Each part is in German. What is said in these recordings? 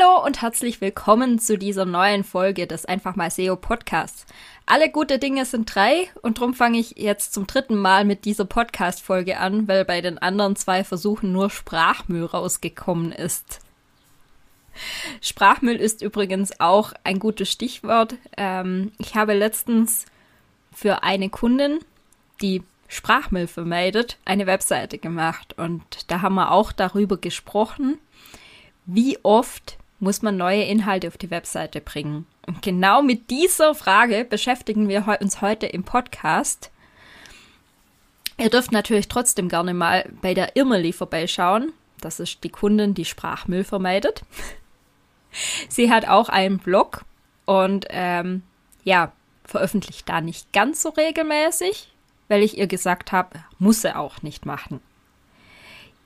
Und herzlich willkommen zu dieser neuen Folge des Einfach mal SEO Podcasts. Alle gute Dinge sind drei und darum fange ich jetzt zum dritten Mal mit dieser Podcast-Folge an, weil bei den anderen zwei Versuchen nur Sprachmüll rausgekommen ist. Sprachmüll ist übrigens auch ein gutes Stichwort. Ähm, ich habe letztens für eine Kundin, die Sprachmüll vermeidet, eine Webseite gemacht und da haben wir auch darüber gesprochen, wie oft muss man neue Inhalte auf die Webseite bringen? Und genau mit dieser Frage beschäftigen wir uns heute im Podcast. Ihr dürft natürlich trotzdem gerne mal bei der Irmeli vorbeischauen. Das ist die Kundin, die Sprachmüll vermeidet. Sie hat auch einen Blog und ähm, ja, veröffentlicht da nicht ganz so regelmäßig, weil ich ihr gesagt habe, muss sie auch nicht machen.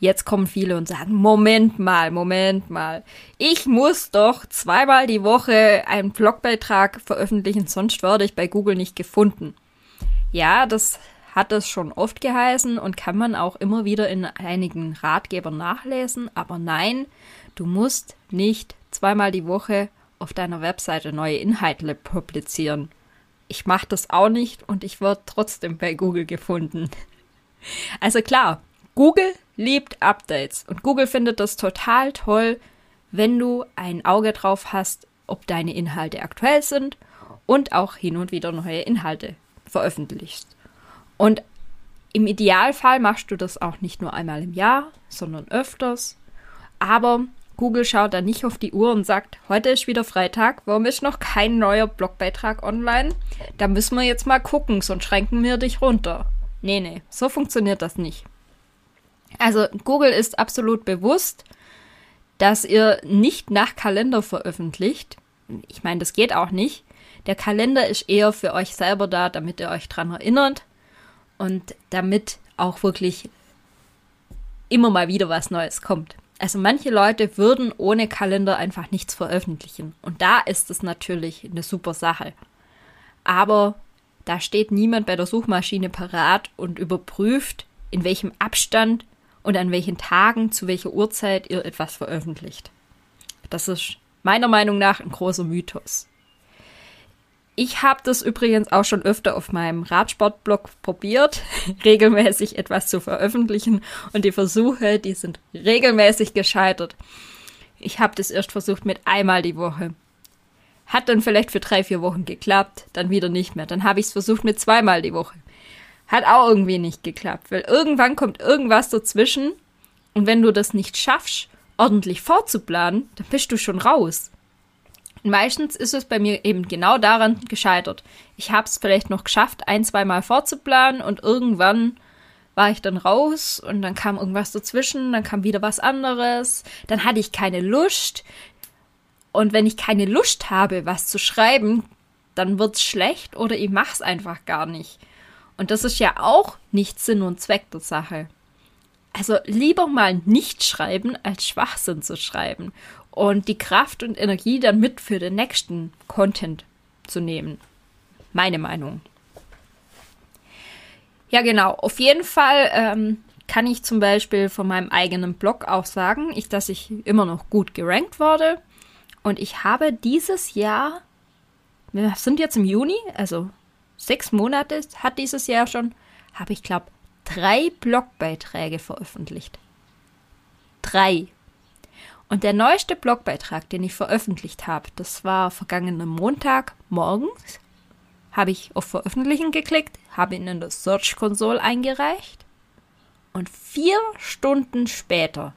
Jetzt kommen viele und sagen, Moment mal, Moment mal. Ich muss doch zweimal die Woche einen Blogbeitrag veröffentlichen, sonst werde ich bei Google nicht gefunden. Ja, das hat es schon oft geheißen und kann man auch immer wieder in einigen Ratgebern nachlesen. Aber nein, du musst nicht zweimal die Woche auf deiner Webseite neue Inhalte publizieren. Ich mache das auch nicht und ich werde trotzdem bei Google gefunden. Also klar, Google liebt Updates und Google findet das total toll, wenn du ein Auge drauf hast, ob deine Inhalte aktuell sind und auch hin und wieder neue Inhalte veröffentlichst. Und im Idealfall machst du das auch nicht nur einmal im Jahr, sondern öfters. Aber Google schaut dann nicht auf die Uhr und sagt, heute ist wieder Freitag, warum ist noch kein neuer Blogbeitrag online? Da müssen wir jetzt mal gucken, sonst schränken wir dich runter. Nee, nee, so funktioniert das nicht. Also Google ist absolut bewusst, dass ihr nicht nach Kalender veröffentlicht. Ich meine, das geht auch nicht. Der Kalender ist eher für euch selber da, damit ihr euch dran erinnert und damit auch wirklich immer mal wieder was Neues kommt. Also manche Leute würden ohne Kalender einfach nichts veröffentlichen. Und da ist es natürlich eine super Sache. Aber da steht niemand bei der Suchmaschine parat und überprüft, in welchem Abstand und an welchen Tagen, zu welcher Uhrzeit ihr etwas veröffentlicht. Das ist meiner Meinung nach ein großer Mythos. Ich habe das übrigens auch schon öfter auf meinem Radsportblog probiert, regelmäßig etwas zu veröffentlichen und die Versuche, die sind regelmäßig gescheitert. Ich habe das erst versucht mit einmal die Woche. Hat dann vielleicht für drei, vier Wochen geklappt, dann wieder nicht mehr. Dann habe ich es versucht mit zweimal die Woche. Hat auch irgendwie nicht geklappt, weil irgendwann kommt irgendwas dazwischen und wenn du das nicht schaffst, ordentlich vorzuplanen, dann bist du schon raus. Und meistens ist es bei mir eben genau daran gescheitert. Ich habe es vielleicht noch geschafft, ein, zweimal vorzuplanen und irgendwann war ich dann raus und dann kam irgendwas dazwischen, dann kam wieder was anderes, dann hatte ich keine Lust. Und wenn ich keine Lust habe, was zu schreiben, dann wird's schlecht oder ich mach's einfach gar nicht. Und das ist ja auch nicht Sinn und Zweck der Sache. Also lieber mal nicht schreiben, als Schwachsinn zu schreiben und die Kraft und Energie dann mit für den nächsten Content zu nehmen. Meine Meinung. Ja, genau. Auf jeden Fall ähm, kann ich zum Beispiel von meinem eigenen Blog auch sagen, ich, dass ich immer noch gut gerankt wurde. Und ich habe dieses Jahr, wir sind jetzt im Juni, also sechs Monate hat dieses Jahr schon, habe ich glaube drei Blogbeiträge veröffentlicht. Drei. Und der neueste Blogbeitrag, den ich veröffentlicht habe, das war vergangenen Montag morgens, habe ich auf Veröffentlichen geklickt, habe ihn in der Search Console eingereicht und vier Stunden später,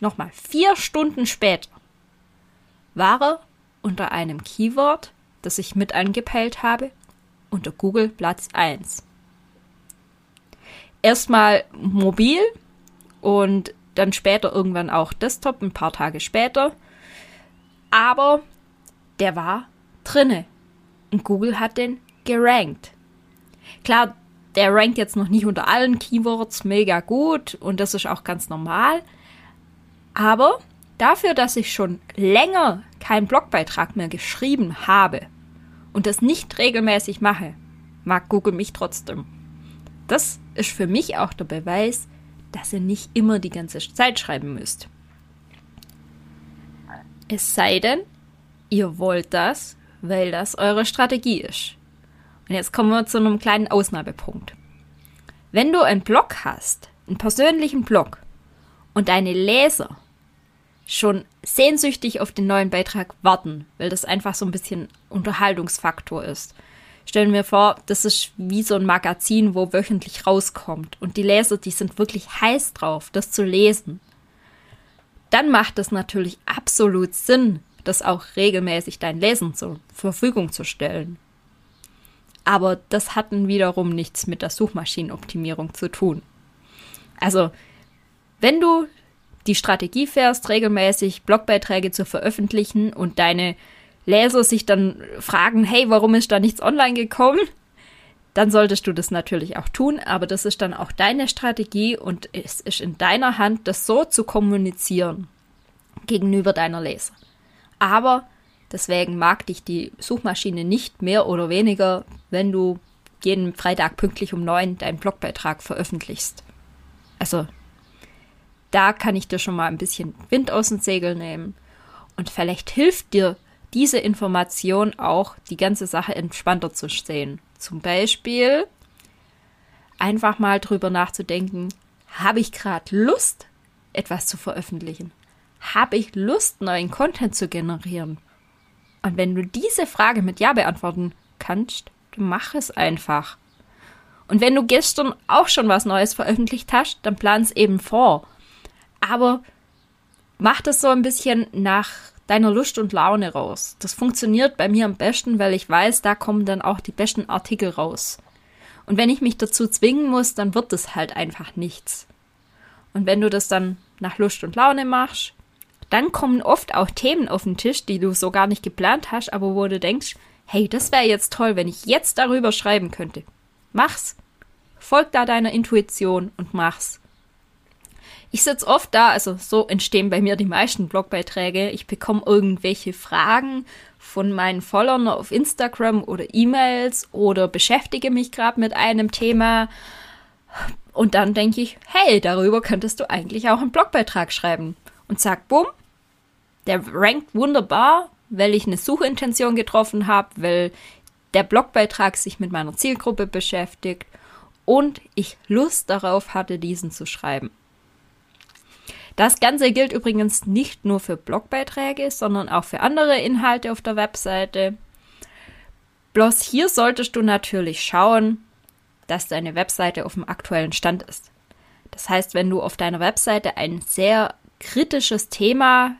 nochmal vier Stunden später, war er unter einem Keyword, das ich mit angepeilt habe, unter Google Platz 1. Erstmal mobil und dann später irgendwann auch Desktop, ein paar Tage später. Aber der war drinne. Und Google hat den gerankt. Klar, der rankt jetzt noch nicht unter allen Keywords mega gut und das ist auch ganz normal. Aber dafür, dass ich schon länger keinen Blogbeitrag mehr geschrieben habe und das nicht regelmäßig mache, mag Google mich trotzdem. Das ist für mich auch der Beweis, dass ihr nicht immer die ganze Zeit schreiben müsst. Es sei denn, ihr wollt das, weil das eure Strategie ist. Und jetzt kommen wir zu einem kleinen Ausnahmepunkt. Wenn du einen Blog hast, einen persönlichen Blog, und deine Leser schon sehnsüchtig auf den neuen Beitrag warten, weil das einfach so ein bisschen Unterhaltungsfaktor ist. Stellen wir vor, das ist wie so ein Magazin, wo wöchentlich rauskommt und die Leser, die sind wirklich heiß drauf, das zu lesen. Dann macht es natürlich absolut Sinn, das auch regelmäßig deinen Lesern zur Verfügung zu stellen. Aber das hat wiederum nichts mit der Suchmaschinenoptimierung zu tun. Also, wenn du die Strategie fährst, regelmäßig Blogbeiträge zu veröffentlichen und deine Leser sich dann fragen, hey, warum ist da nichts online gekommen? Dann solltest du das natürlich auch tun, aber das ist dann auch deine Strategie und es ist in deiner Hand, das so zu kommunizieren gegenüber deiner Leser. Aber deswegen mag dich die Suchmaschine nicht mehr oder weniger, wenn du jeden Freitag pünktlich um neun deinen Blogbeitrag veröffentlichst. Also da kann ich dir schon mal ein bisschen Wind aus dem Segel nehmen. Und vielleicht hilft dir diese Information auch, die ganze Sache entspannter zu sehen. Zum Beispiel einfach mal drüber nachzudenken, habe ich gerade Lust, etwas zu veröffentlichen? Habe ich Lust, neuen Content zu generieren? Und wenn du diese Frage mit Ja beantworten kannst, dann mach es einfach. Und wenn du gestern auch schon was Neues veröffentlicht hast, dann plan es eben vor aber mach das so ein bisschen nach deiner Lust und Laune raus. Das funktioniert bei mir am besten, weil ich weiß, da kommen dann auch die besten Artikel raus. Und wenn ich mich dazu zwingen muss, dann wird es halt einfach nichts. Und wenn du das dann nach Lust und Laune machst, dann kommen oft auch Themen auf den Tisch, die du so gar nicht geplant hast, aber wo du denkst, hey, das wäre jetzt toll, wenn ich jetzt darüber schreiben könnte. Mach's. Folg da deiner Intuition und mach's. Ich sitze oft da, also so entstehen bei mir die meisten Blogbeiträge. Ich bekomme irgendwelche Fragen von meinen Followern auf Instagram oder E-Mails oder beschäftige mich gerade mit einem Thema. Und dann denke ich, hey, darüber könntest du eigentlich auch einen Blogbeitrag schreiben. Und zack, bumm, der rankt wunderbar, weil ich eine Suchintention getroffen habe, weil der Blogbeitrag sich mit meiner Zielgruppe beschäftigt und ich Lust darauf hatte, diesen zu schreiben. Das Ganze gilt übrigens nicht nur für Blogbeiträge, sondern auch für andere Inhalte auf der Webseite. Bloß hier solltest du natürlich schauen, dass deine Webseite auf dem aktuellen Stand ist. Das heißt, wenn du auf deiner Webseite ein sehr kritisches Thema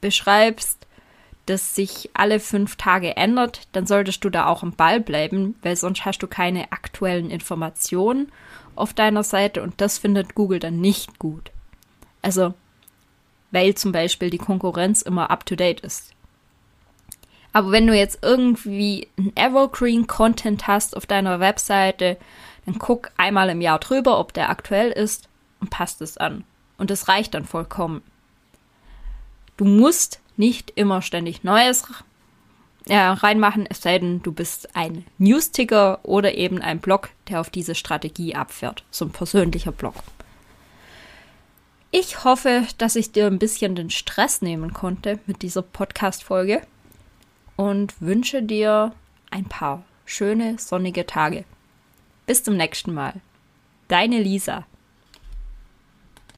beschreibst, das sich alle fünf Tage ändert, dann solltest du da auch im Ball bleiben, weil sonst hast du keine aktuellen Informationen auf deiner Seite und das findet Google dann nicht gut. Also, weil zum Beispiel die Konkurrenz immer up-to-date ist. Aber wenn du jetzt irgendwie ein Evergreen-Content hast auf deiner Webseite, dann guck einmal im Jahr drüber, ob der aktuell ist und passt es an. Und das reicht dann vollkommen. Du musst nicht immer ständig Neues äh, reinmachen, es sei denn, du bist ein Newsticker oder eben ein Blog, der auf diese Strategie abfährt. So ein persönlicher Blog. Ich hoffe, dass ich dir ein bisschen den Stress nehmen konnte mit dieser Podcast-Folge und wünsche dir ein paar schöne sonnige Tage. Bis zum nächsten Mal. Deine Lisa.